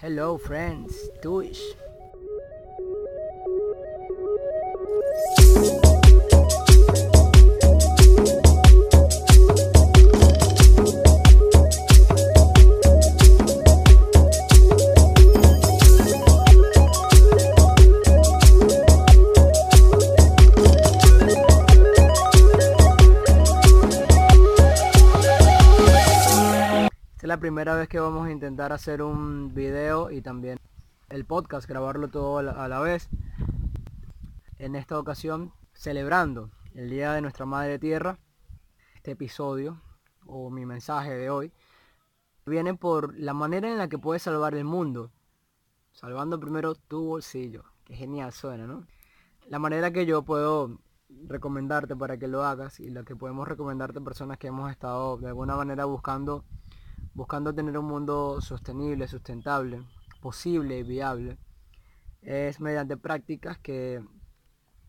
Hello friends, Twitch. Primera vez que vamos a intentar hacer un video y también el podcast, grabarlo todo a la, vez. En esta ocasión, celebrando el Día de nuestra Madre Tierra, este episodio o mi mensaje de hoy viene por la manera en la que puedes salvar el mundo. Salvando primero tu bolsillo. Que genial suena, ¿no? La manera que yo puedo recomendarte para que lo hagas y la que podemos recomendarte personas que hemos estado de alguna manera buscando buscando tener un mundo sostenible, sustentable, posible y viable, es mediante prácticas que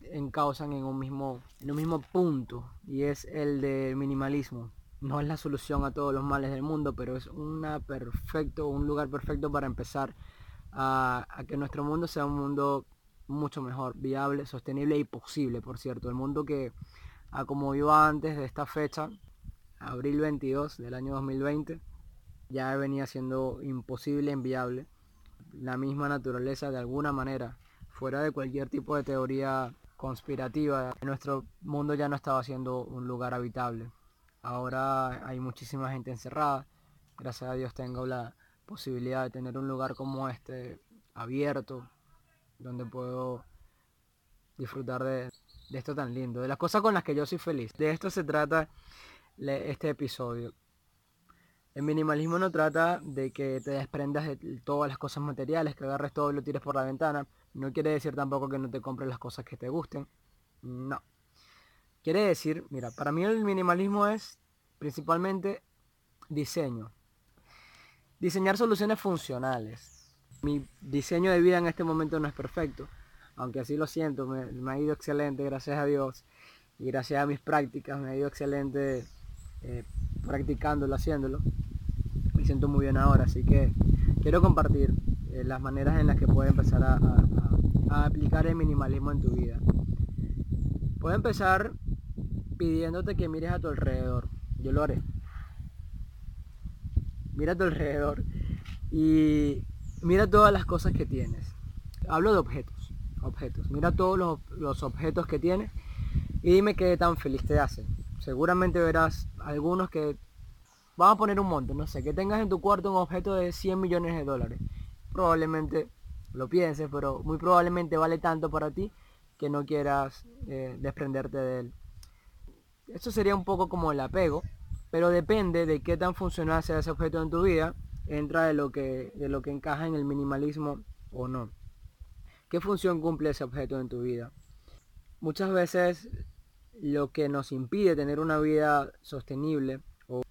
encausan en un mismo, en un mismo punto y es el de minimalismo. No es la solución a todos los males del mundo, pero es un lugar perfecto para empezar a, que nuestro mundo sea un mundo mucho mejor, viable, sostenible y posible, por cierto. El mundo que, a como iba antes de esta fecha, abril 22 del año 2020, ya venía siendo imposible, inviable. La misma naturaleza de alguna manera, fuera de cualquier tipo de teoría conspirativa, nuestro mundo ya no estaba siendo un lugar habitable. Ahora hay muchísima gente encerrada. Gracias a Dios tengo la posibilidad de tener un lugar como este abierto, donde puedo disfrutar de, de esto tan lindo, de las cosas con las que yo soy feliz. De esto se trata este episodio. El minimalismo no trata de que te desprendas de todas las cosas materiales, que agarres todo y lo tires por la ventana. No quiere decir tampoco que no te compres las cosas que te gusten. No. Quiere decir, mira, para mí el minimalismo es principalmente diseño. Diseñar soluciones funcionales. Mi diseño de vida en este momento no es perfecto, aunque así lo siento, me, ha ido excelente, gracias a Dios. Y gracias a mis prácticas me ha ido excelente eh, practicándolo, haciéndolo. Me siento muy bien ahora, así que quiero compartir eh, las maneras en las que puedes empezar a, aplicar el minimalismo en tu vida. Puedo empezar pidiéndote que mires a tu alrededor. Yo lo haré. Mira a tu alrededor y mira todas las cosas que tienes. Hablo de objetos. Objetos. Mira todos los, los objetos que tienes y dime qué tan feliz te hacen. Seguramente verás algunos que vamos a poner un monto, no sé, que tengas en tu cuarto un objeto de 100 millones de dólares. Probablemente lo pienses, pero muy probablemente vale tanto para ti que no quieras eh, desprenderte de él. Eso sería un poco como el apego, pero depende de qué tan funcional sea ese objeto en tu vida, entra de lo que, de lo que encaja en el minimalismo o no. ¿Qué función cumple ese objeto en tu vida? Muchas veces lo que nos impide tener una vida sostenible o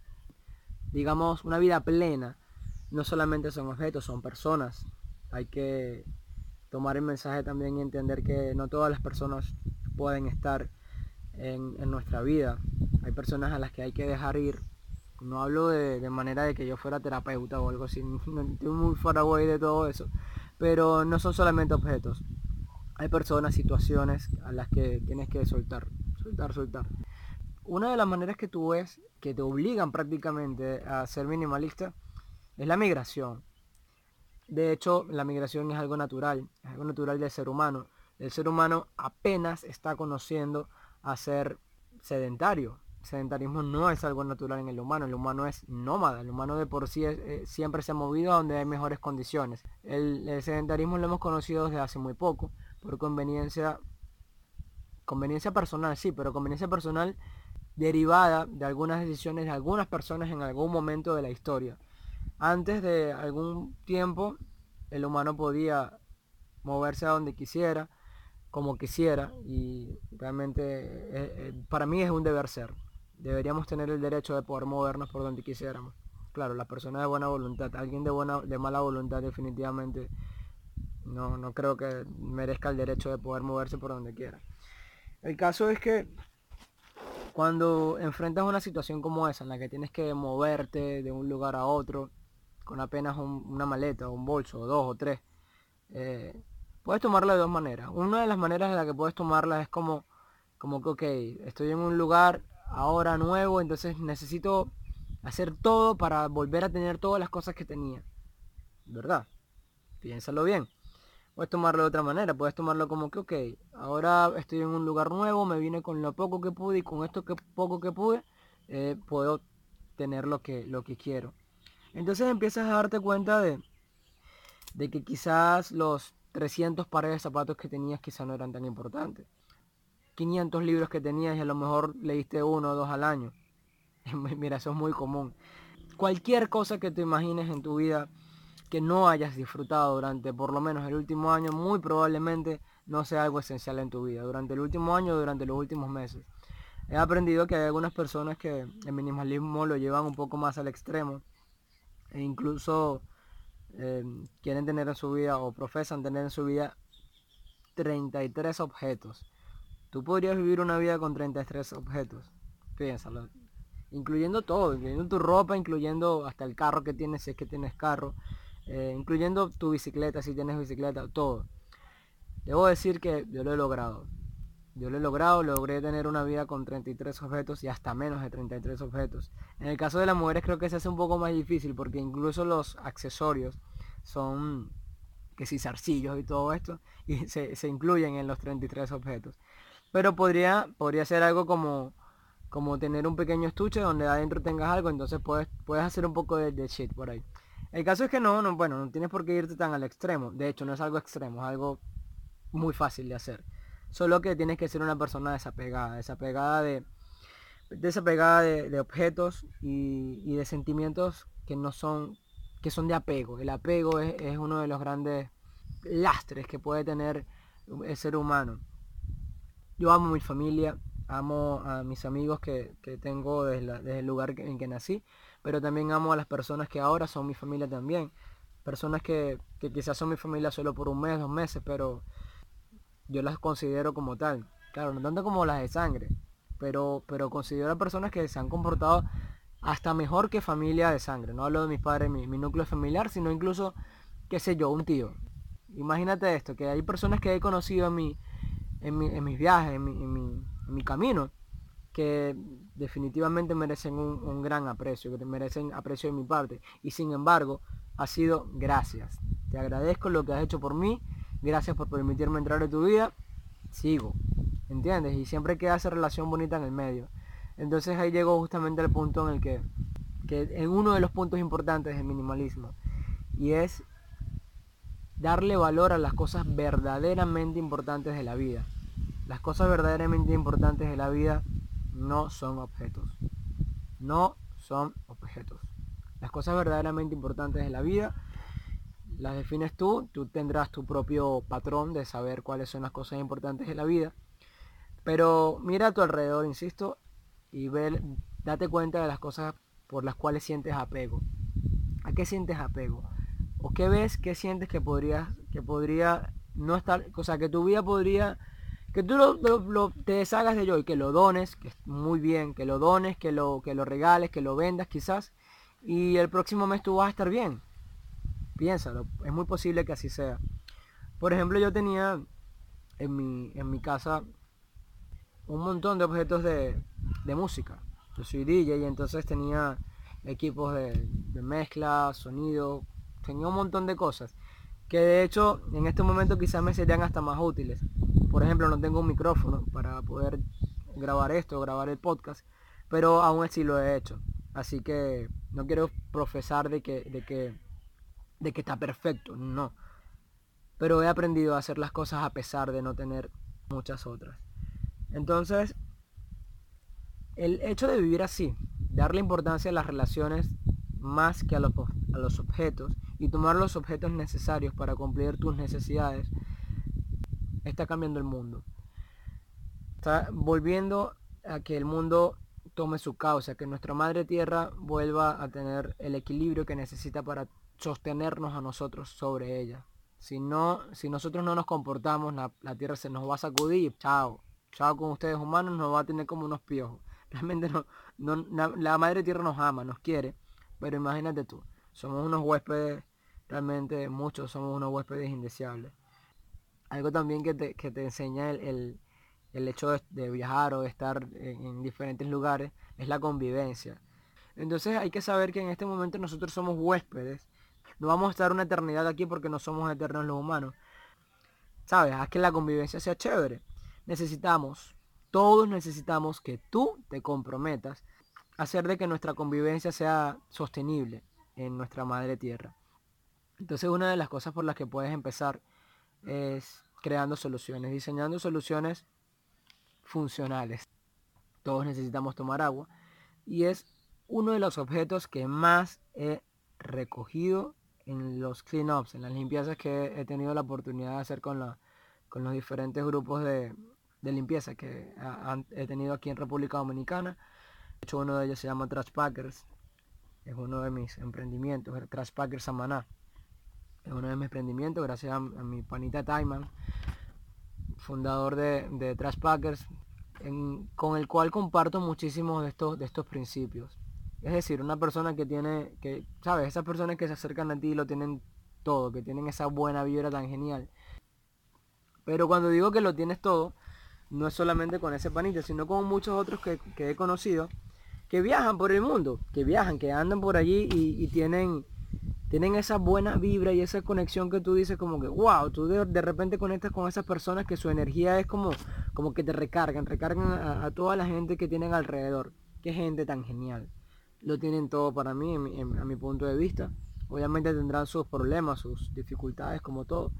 digamos una vida plena no solamente son objetos, son personas. Hay que tomar el mensaje también y entender que no todas las personas pueden estar en, en nuestra vida. Hay personas a las que hay que dejar ir. No hablo de, manera de que yo fuera terapeuta o algo así, estoy muy away de todo eso. Pero no son solamente objetos. Hay personas, situaciones a las que tienes que soltar, soltar. Una de las maneras que tú ves que te obligan prácticamente a ser minimalista es la migración. De hecho, la migración es algo natural, es algo natural del ser humano. El ser humano apenas está conociendo a ser sedentario. El sedentarismo no es algo natural en el humano, el humano es nómada, el humano de por sí eh, siempre se ha movido a donde hay mejores condiciones. El sedentarismo lo hemos conocido desde hace muy poco, por conveniencia, conveniencia personal, sí, pero conveniencia personal derivada de algunas decisiones de algunas personas en algún momento de la historia. Antes de algún tiempo, el humano podía moverse a donde quisiera, como quisiera, y realmente eh, eh, para mí es un deber ser. Deberíamos tener el derecho de poder movernos por donde quisiéramos. Claro, las personas de buena voluntad, alguien de buena, de mala voluntad definitivamente no, no creo que merezca el derecho de poder moverse por donde quiera. El caso es que cuando enfrentas una situación como esa, en la que tienes que moverte de un lugar a otro, con apenas una maleta, un bolso, o dos o tres. Eh, puedes tomarla de dos maneras. Una de las maneras de la que puedes tomarla es como, como que, ok, estoy en un lugar ahora nuevo, entonces necesito hacer todo para volver a tener todas las cosas que tenía. ¿Verdad? Piénsalo bien. Puedes tomarlo de otra manera, puedes tomarlo como que, ok, ahora estoy en un lugar nuevo, me vine con lo poco que pude y con esto que poco que pude, eh, puedo tener lo que, lo que quiero. Entonces empiezas a darte cuenta de, de que quizás los 300 pares de zapatos que tenías quizás no eran tan importantes. 500 libros que tenías y a lo mejor leíste uno o dos al año. Mira, eso es muy común. Cualquier cosa que te imagines en tu vida que no hayas disfrutado durante por lo menos el último año, muy probablemente no sea algo esencial en tu vida. Durante el último año, durante los últimos meses. He aprendido que hay algunas personas que el minimalismo lo llevan un poco más al extremo. E incluso eh, quieren tener en su vida o profesan tener en su vida 33 objetos. Tú podrías vivir una vida con 33 objetos. Piénsalo. Incluyendo todo, incluyendo tu ropa, incluyendo hasta el carro que tienes si es que tienes carro, eh, incluyendo tu bicicleta si tienes bicicleta, todo. Debo decir que yo lo he logrado. Yo lo he logrado, logré tener una vida con 33 objetos y hasta menos de 33 objetos. En el caso de las mujeres creo que se hace un poco más difícil porque incluso los accesorios son que si zarcillos y todo esto y se, se incluyen en los 33 objetos. Pero podría, podría ser algo como, como tener un pequeño estuche donde adentro tengas algo, entonces puedes, puedes hacer un poco de, de shit por ahí. El caso es que no, no, bueno, no tienes por qué irte tan al extremo. De hecho, no es algo extremo, es algo muy fácil de hacer. Solo que tienes que ser una persona desapegada, desapegada de, desapegada de, objetos y, de sentimientos que no son, que son de apego. El apego es, uno de los grandes lastres que puede tener el ser humano. Yo amo a mi familia, amo a mis amigos que, tengo desde, el lugar en que nací, pero también amo a las personas que ahora son mi familia también. Personas que, quizás son mi familia solo por un mes, dos meses, pero yo las considero como tal. Claro, no tanto como las de sangre, pero, pero considero a personas que se han comportado hasta mejor que familia de sangre. No hablo de mis padres, mi, mi núcleo familiar, sino incluso, qué sé yo, un tío. Imagínate esto, que hay personas que he conocido en mi, en, mis viajes, en mi, camino, que definitivamente merecen un, gran aprecio, que merecen aprecio de mi parte. Y sin embargo, ha sido gracias. Te agradezco lo que has hecho por mí, gracias por permitirme entrar en tu vida, sigo. ¿Entiendes? Y siempre queda esa relación bonita en el medio. Entonces ahí llegó justamente el punto en el que, que en uno de los puntos importantes del minimalismo. Y es darle valor a las cosas verdaderamente importantes de la vida. Las cosas verdaderamente importantes de la vida no son objetos. No son objetos. Las cosas verdaderamente importantes de la vida las defines tú, tú tendrás tu propio patrón de saber cuáles son las cosas importantes de la vida. Pero mira a tu alrededor, insisto, y ve, date cuenta de las cosas por las cuales sientes apego. ¿A qué sientes apego? o qué ves, qué sientes que podrías, que podría no estar, o sea, que tu vida podría, que tú lo, te deshagas de ello y que lo dones, que muy bien, que lo dones, que lo, que lo regales, que lo vendas quizás, y el próximo mes tú vas a estar bien. Piénsalo, es muy posible que así sea. Por ejemplo, yo tenía en mi, en mi casa un montón de objetos de, de música. Yo soy DJ y entonces tenía equipos de, de mezcla, sonido, tenía un montón de cosas que de hecho en este momento quizás me serían hasta más útiles. Por ejemplo, no tengo un micrófono para poder grabar esto, grabar el podcast, pero aún así lo he hecho. Así que no quiero profesar de que, de que, de que está perfecto, no. Pero he aprendido a hacer las cosas a pesar de no tener muchas otras. Entonces, el hecho de vivir así, darle importancia a las relaciones más que a los, a los objetos y tomar los objetos necesarios para cumplir tus necesidades, está cambiando el mundo. Está volviendo a que el mundo tome su causa, que nuestra madre tierra vuelva a tener el equilibrio que necesita para sostenernos a nosotros sobre ella. Si no, si nosotros no nos comportamos, la, tierra se nos va a sacudir, chao. Chao con ustedes humanos, nos va a tener como unos piojos. Realmente no, no la madre tierra nos ama, nos quiere, pero imagínate tú, Somos unos huéspedes, realmente muchos somos unos huéspedes indeseables. Algo también que te, que te enseña el, hecho de, viajar o de estar en, diferentes lugares es la convivencia. Entonces hay que saber que en este momento nosotros somos huéspedes. No vamos a estar una eternidad aquí porque no somos eternos los humanos. ¿Sabes? Haz que la convivencia sea chévere. Necesitamos, todos necesitamos que tú te comprometas a hacer de que nuestra convivencia sea sostenible en nuestra madre tierra. Entonces una de las cosas por las que puedes empezar es creando soluciones, diseñando soluciones funcionales. Todos necesitamos tomar agua y es uno de los objetos que más he recogido en los cleanups, en las limpiezas que he tenido la oportunidad de hacer con, la, con los diferentes grupos de, limpieza que he tenido aquí en República Dominicana. De hecho, uno de ellos se llama Trash Packers. Es uno de mis emprendimientos, Trash Packers Samaná es uno de mis emprendimientos, gracias a, mi panita Taiman, fundador de, de Trash Packers, con el cual comparto muchísimos de estos, de estos principios. Es decir, una persona que tiene, que, ¿sabes? Esas personas que se acercan a ti lo tienen todo, que tienen esa buena vibra tan genial. Pero cuando digo que lo tienes todo, no es solamente con ese panita, sino con muchos otros que, he conocido, que viajan por el mundo, que viajan, que andan por allí y tienen tienen esa buena vibra y esa conexión que tú dices como que, wow, tú de, repente conectas con esas personas que su energía es como, como que te recargan, recargan a, toda la gente que tienen alrededor. Qué gente tan genial. Lo tienen todo para mí, a mi punto de vista. Obviamente tendrán sus problemas, sus dificultades como todo.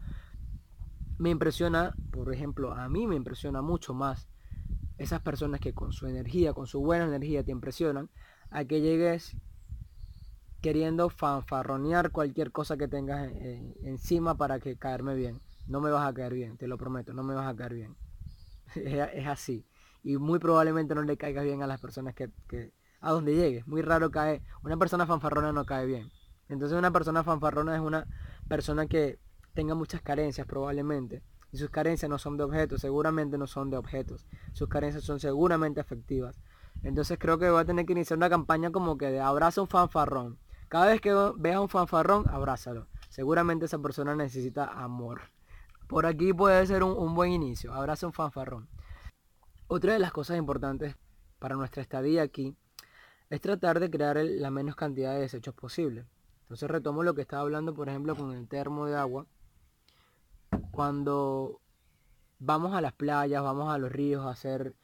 Me impresiona, por ejemplo, a mí me impresiona mucho más esas personas que con su energía, con su buena energía te impresionan, a que llegues queriendo fanfarronear cualquier cosa que tengas encima para que caerme bien. No me vas a caer bien, te lo prometo, no me vas a caer bien. es, así. Y muy probablemente no le caigas bien a las personas que, a donde llegues. Muy raro cae. Una persona fanfarrona no cae bien. Entonces una persona fanfarrona es una persona que tenga muchas carencias probablemente. Y sus carencias no son de objetos, seguramente no son de objetos. Sus carencias son seguramente afectivas. Entonces creo que voy a tener que iniciar una campaña como que de abraza un fanfarrón. Cada vez que veas un fanfarrón, abrázalo. Seguramente esa persona necesita amor. Por aquí puede ser un, buen inicio. Abraza un fanfarrón. Otra de las cosas importantes para nuestra estadía aquí es tratar de crear la menos cantidad de desechos posible. Entonces retomo lo que estaba hablando, por ejemplo, con el termo de agua. Cuando vamos a las playas, vamos a los ríos a hacer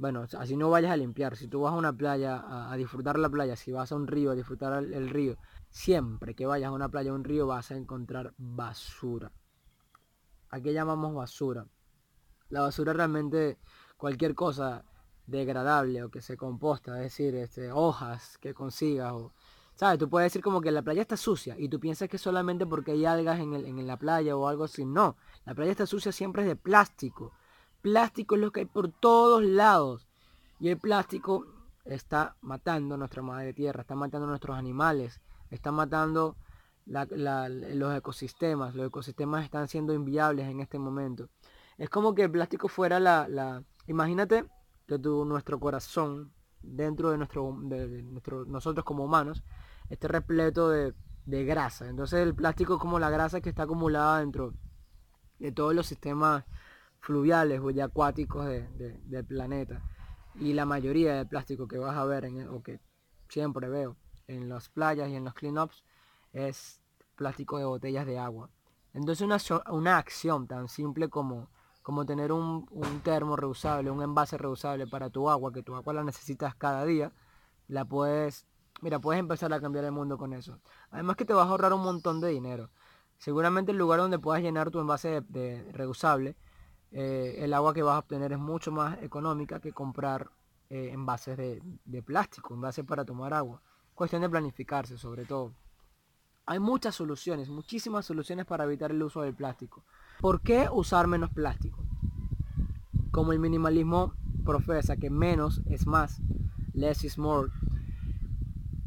bueno, así no vayas a limpiar. Si tú vas a una playa a, disfrutar la playa, si vas a un río a disfrutar el, río, siempre que vayas a una playa o un río vas a encontrar basura. ¿A qué llamamos basura? La basura realmente cualquier cosa degradable o que se composta, es decir, este, hojas que consigas o... ¿Sabes? Tú puedes decir como que la playa está sucia y tú piensas que solamente porque hay algas en, en la playa o algo así. No, la playa está sucia siempre es de plástico Plástico es lo que hay por todos lados. Y el plástico está matando nuestra madre tierra, está matando nuestros animales, está matando los ecosistemas. Los ecosistemas están siendo inviables en este momento. Es como que el plástico fuera la... Imagínate que tu, nuestro corazón, dentro de nuestro, de, nosotros como humanos, esté repleto de, de grasa. Entonces el plástico es como la grasa que está acumulada dentro de todos los sistemas fluviales o acuáticos del planeta. Y la mayoría del plástico que vas a ver, en, o que siempre veo en las playas y en los cleanups, es plástico de botellas de agua. Entonces una, una acción tan simple como, como tener un, un, termo reusable, un envase reusable para tu agua, que tu agua la necesitas cada día, la puedes, mira, puedes empezar a cambiar el mundo con eso. Además que te vas a ahorrar un montón de dinero. Seguramente el lugar donde puedas llenar tu envase de reusable eh, el agua que vas a obtener es mucho más económica que comprar eh, envases de, de, plástico, envases para tomar agua. Cuestión de planificarse sobre todo. Hay muchas soluciones, muchísimas soluciones para evitar el uso del plástico. ¿Por qué usar menos plástico? Como el minimalismo profesa que menos es más, less is more.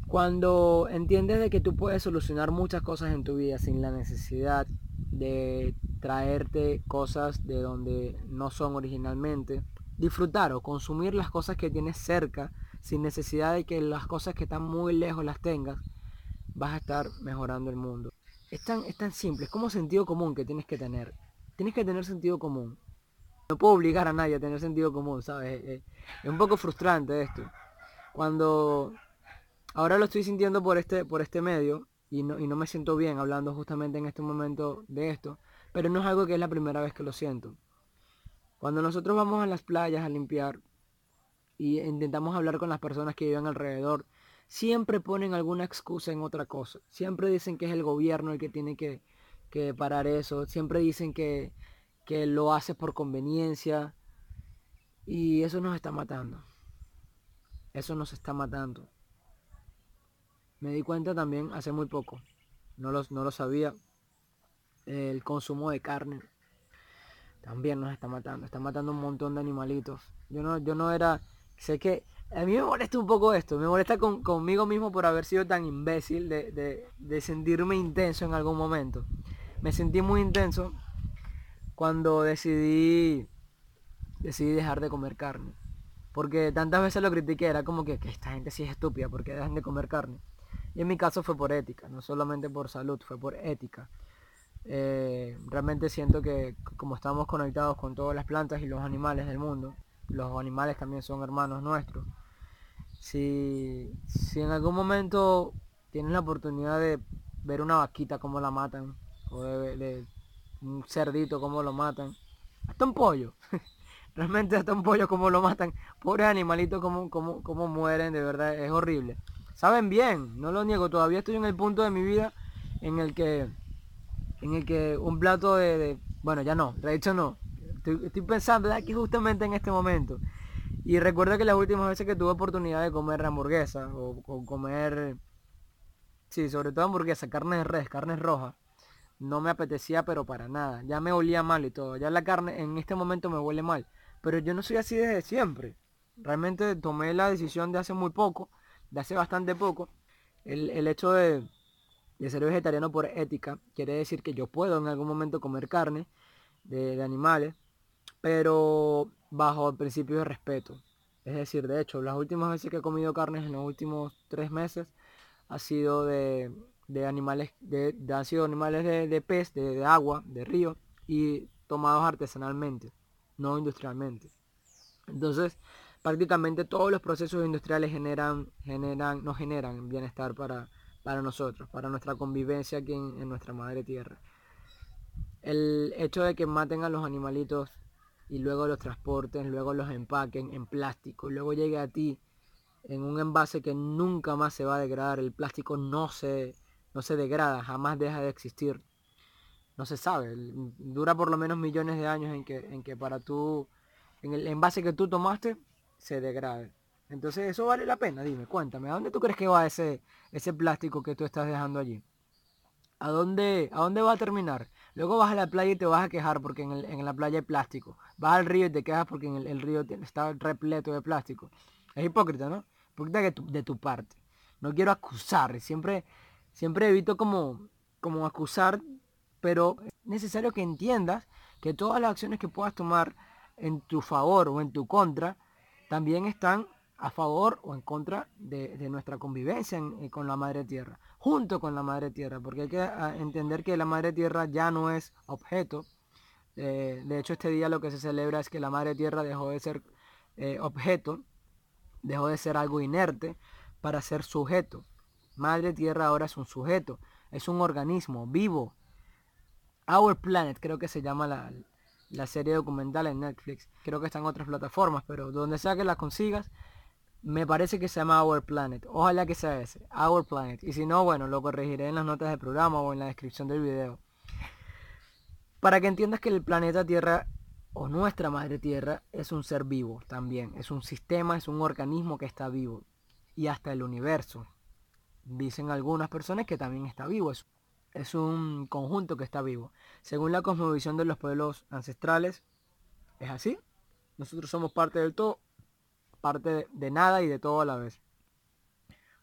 Cuando entiendes de que tú puedes solucionar muchas cosas en tu vida sin la necesidad de traerte cosas de donde no son originalmente, disfrutar o consumir las cosas que tienes cerca sin necesidad de que las cosas que están muy lejos las tengas, vas a estar mejorando el mundo. Es tan, es tan simple, es como sentido común que tienes que tener. Tienes que tener sentido común. No puedo obligar a nadie a tener sentido común, ¿sabes? Es, un poco frustrante esto. Cuando ahora lo estoy sintiendo por este, por este medio y no, y no me siento bien hablando justamente en este momento de esto, pero no es algo que es la primera vez que lo siento. Cuando nosotros vamos a las playas a limpiar y intentamos hablar con las personas que viven alrededor, siempre ponen alguna excusa en otra cosa. Siempre dicen que es el gobierno el que tiene que, que parar eso. Siempre dicen que, que lo hace por conveniencia. Y eso nos está matando. Eso nos está matando. Me di cuenta también hace muy poco. No no lo sabía. El consumo de carne también nos está matando. Está matando un montón de animalitos. Yo no, yo no era. Sé que. A mí me molesta un poco esto. Me molesta conmigo mismo por haber sido tan imbécil de, de, de sentirme intenso en algún momento. Me sentí muy intenso cuando decidí decidí dejar de comer carne. Porque tantas veces lo critiqué, era como que, esta gente sí es estúpida porque dejan de comer carne. Y en mi caso fue por ética, no solamente por salud, fue por ética. Eh, realmente siento que como estamos conectados con todas las plantas y los animales del mundo, los animales también son hermanos nuestros. Si, si en algún momento tienen la oportunidad de ver una vaquita como la matan, o de un cerdito como lo matan, hasta un pollo. Realmente hasta un pollo como lo matan. Pobres animalitos como, como, como mueren, de verdad, es horrible. Saben bien, no lo niego, todavía estoy en el punto de mi vida en el que en el que un plato de, bueno ya no, de hecho no. Estoy, pensando aquí justamente en este momento. Y recuerdo que las últimas veces que tuve oportunidad de comer hamburguesa o, comer, sí, sobre todo hamburguesa, carne de res, carne roja, no me apetecía pero para nada. Ya me olía mal y todo. Ya la carne en este momento me huele mal. Pero yo no soy así desde siempre. Realmente tomé la decisión de hace muy poco, de hace bastante poco. El, hecho de, ser vegetariano por ética quiere decir que yo puedo en algún momento comer carne de, de animales, pero bajo el principio de respeto. Es decir, de hecho, las últimas veces que he comido carnes en los últimos tres meses ha sido de, de animales, de, sido animales de, pez, de, agua, de río, y tomados artesanalmente, no industrialmente. Entonces, prácticamente todos los procesos industriales generan, generan, nos generan bienestar para, para nosotros, para nuestra convivencia aquí en, nuestra madre tierra. El hecho de que maten a los animalitos y luego los transporten, luego los empaquen en plástico, luego llegue a ti en un envase que nunca más se va a degradar, el plástico no se, no se degrada, jamás deja de existir. No se sabe, dura por lo menos millones de años en que, en que para tú, en el envase que tú tomaste, se degrade. Entonces eso vale la pena, dime, cuéntame, ¿a dónde tú crees que va ese, ese plástico que tú estás dejando allí? ¿A dónde, ¿A dónde va a terminar? Luego vas a la playa y te vas a quejar porque en, la playa hay plástico. Vas al río y te quejas porque en el, río está repleto de plástico. Es hipócrita, ¿no? Hipócrita de tu, de tu parte. No quiero acusar, siempre Siempre evito como, como acusar, pero es necesario que entiendas que todas las acciones que puedas tomar en tu favor o en tu contra, también están a favor o en contra de, nuestra convivencia eh, con la madre tierra, junto con la madre tierra, porque hay que ah, entender que la madre tierra ya no es objeto. Eh, de hecho, este día lo que se celebra es que la madre tierra dejó de ser eh, objeto, dejó de ser algo inerte para ser sujeto. Madre Tierra ahora es un sujeto, es un organismo vivo. Our Planet creo que se llama la, serie documental en Netflix. Creo que está en otras plataformas, pero donde sea que la consigas, me parece que se llama Our Planet. Ojalá que sea ese, Our Planet. Y si no, bueno, lo corregiré en las notas del programa o en la descripción del video. Para que entiendas que el planeta Tierra o nuestra madre Tierra es un ser vivo también. Es un sistema, es un organismo que está vivo. Y hasta el universo. Dicen algunas personas que también está vivo. Es, un conjunto que está vivo. Según la cosmovisión de los pueblos ancestrales, es así. Nosotros somos parte del todo, parte de, nada y de todo a la vez.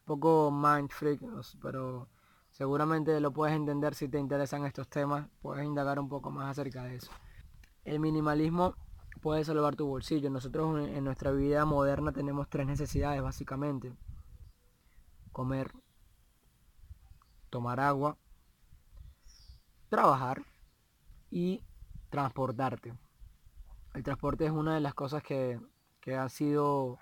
Un poco mind freak, pero seguramente lo puedes entender si te interesan estos temas. Puedes indagar un poco más acerca de eso. El minimalismo puede salvar tu bolsillo. Nosotros en nuestra vida moderna tenemos tres necesidades básicamente. Comer, tomar agua, trabajar y transportarte. El transporte es una de las cosas que, que han sido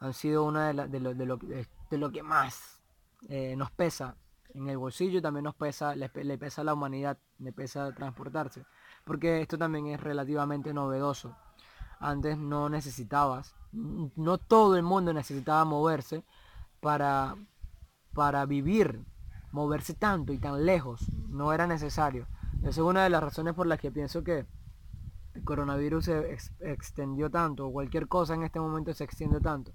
han sido una de, de, lo, de, lo, de, lo, que más eh, nos pesa en el bolsillo también nos pesa, le, pesa a la humanidad, le pesa transportarse. Porque esto también es relativamente novedoso. Antes no necesitabas, no todo el mundo necesitaba moverse para, para vivir, moverse tanto y tan lejos. No era necesario. Esa es una de las razones por las que pienso que el coronavirus se ex extendió tanto, o cualquier cosa en este momento se extiende tanto.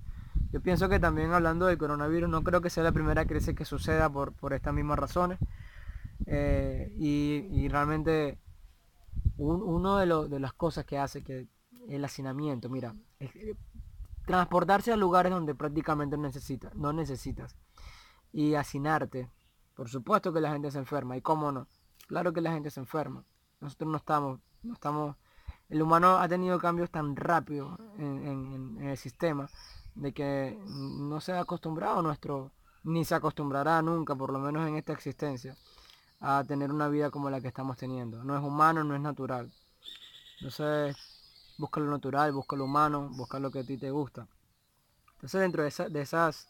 Yo pienso que también hablando del coronavirus, no creo que sea la primera crisis que suceda por, por estas mismas razones. Eh, y, realmente un, uno de, de, las cosas que hace que el hacinamiento, mira, transportarse a lugares donde prácticamente necesita, no necesitas. Y hacinarte. Por supuesto que la gente se enferma. ¿Y cómo no? Claro que la gente se enferma. Nosotros no estamos, no estamos. El humano ha tenido cambios tan rápidos en, el sistema de que no se ha acostumbrado nuestro, ni se acostumbrará nunca, por lo menos en esta existencia, a tener una vida como la que estamos teniendo. No es humano, no es natural. Entonces, busca lo natural, busca lo humano, busca lo que a ti te gusta. Entonces, dentro de, de esas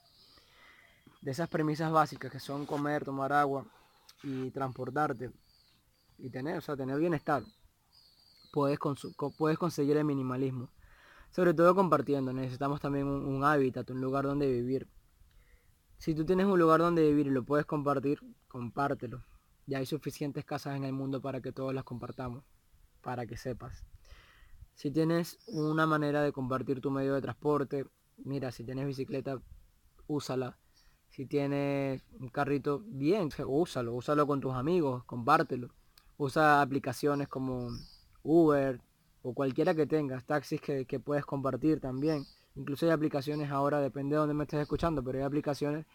de esas premisas básicas que son comer, tomar agua y transportarte y tener, o sea, tener bienestar, puedes, puedes conseguir el minimalismo. Sobre todo compartiendo, necesitamos también un, hábitat, un lugar donde vivir. Si tú tienes un lugar donde vivir y lo puedes compartir, compártelo. Ya hay suficientes casas en el mundo para que todos las compartamos, para que sepas. Si tienes una manera de compartir tu medio de transporte, mira, si tienes bicicleta, úsala. Si tienes un carrito, bien, úsalo, úsalo con tus amigos, compártelo. Usa aplicaciones como Uber, o cualquiera que tengas, taxis que, puedes compartir también. Incluso hay aplicaciones ahora, depende de dónde me estés escuchando, pero hay aplicaciones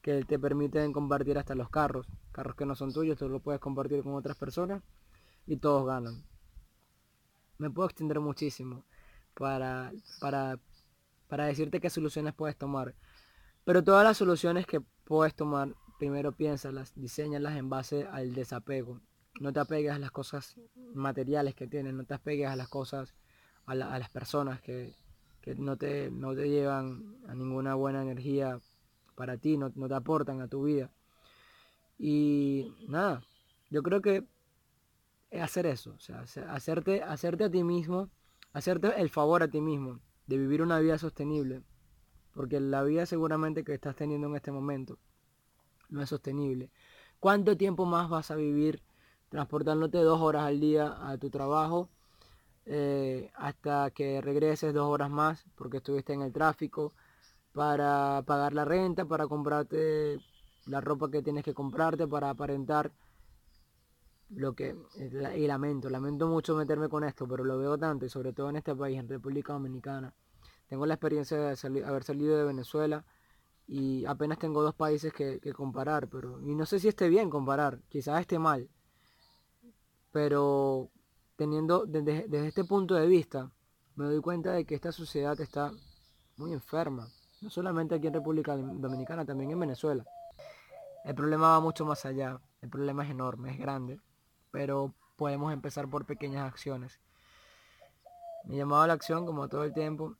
que te permiten compartir hasta los carros. Carros que no son tuyos, tú lo puedes compartir con otras personas y todos ganan. Me puedo extender muchísimo para, para, para decirte qué soluciones puedes tomar. Pero todas las soluciones que puedes tomar, primero piénsalas, diseñalas en base al desapego. No te apegues a las cosas materiales que tienes, no te apegues a las cosas, a, las personas que, no, te, no te llevan a ninguna buena energía para ti, no, te aportan a tu vida. Y nada, yo creo que es hacer eso, o sea, hacerte, hacerte a ti mismo, hacerte el favor a ti mismo de vivir una vida sostenible, porque la vida seguramente que estás teniendo en este momento no es sostenible. ¿Cuánto tiempo más vas a vivir transportándote dos horas al día a tu trabajo eh, hasta que regreses dos horas más porque estuviste en el tráfico para pagar la renta, para comprarte la ropa que tienes que comprarte, para aparentar lo que y lamento, lamento mucho meterme con esto, pero lo veo tanto y sobre todo en este país, en República Dominicana. Tengo la experiencia de haber salido de Venezuela y apenas tengo dos países que, que comparar, pero y no sé si esté bien comparar, quizás esté mal pero teniendo desde, este punto de vista, me doy cuenta de que esta sociedad está muy enferma. No solamente aquí en República Dominicana, también en Venezuela. El problema va mucho más allá. El problema es enorme, es grande. Pero podemos empezar por pequeñas acciones. Me llamado a la acción, como todo el tiempo,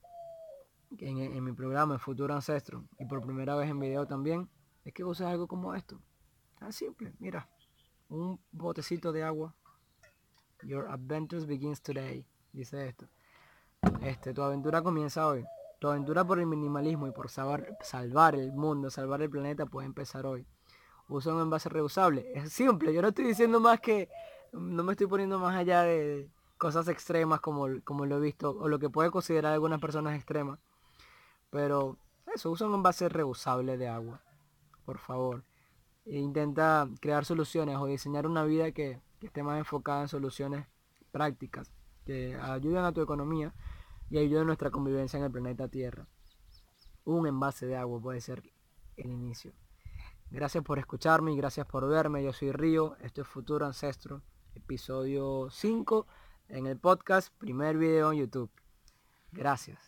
en, en mi programa, en Futuro Ancestro, y por primera vez en video también, es que uses algo como esto. Tan simple, mira. Un botecito de agua Your adventure begins today. Dice esto. Este, tu aventura comienza hoy. Tu aventura por el minimalismo y por salvar, salvar el mundo, salvar el planeta puede empezar hoy. Usa un envase reusable. Es simple, yo no estoy diciendo más que... No me estoy poniendo más allá de cosas extremas como, como lo he visto o lo que puede considerar algunas personas extremas. Pero eso, usa un envase reusable de agua. Por favor. E intenta crear soluciones o diseñar una vida que esté más enfocada en soluciones prácticas que ayuden a tu economía y ayuden a nuestra convivencia en el planeta Tierra. Un envase de agua puede ser el inicio. Gracias por escucharme y gracias por verme. Yo soy Río, esto es Futuro Ancestro, episodio 5 en el podcast, primer video en YouTube. Gracias.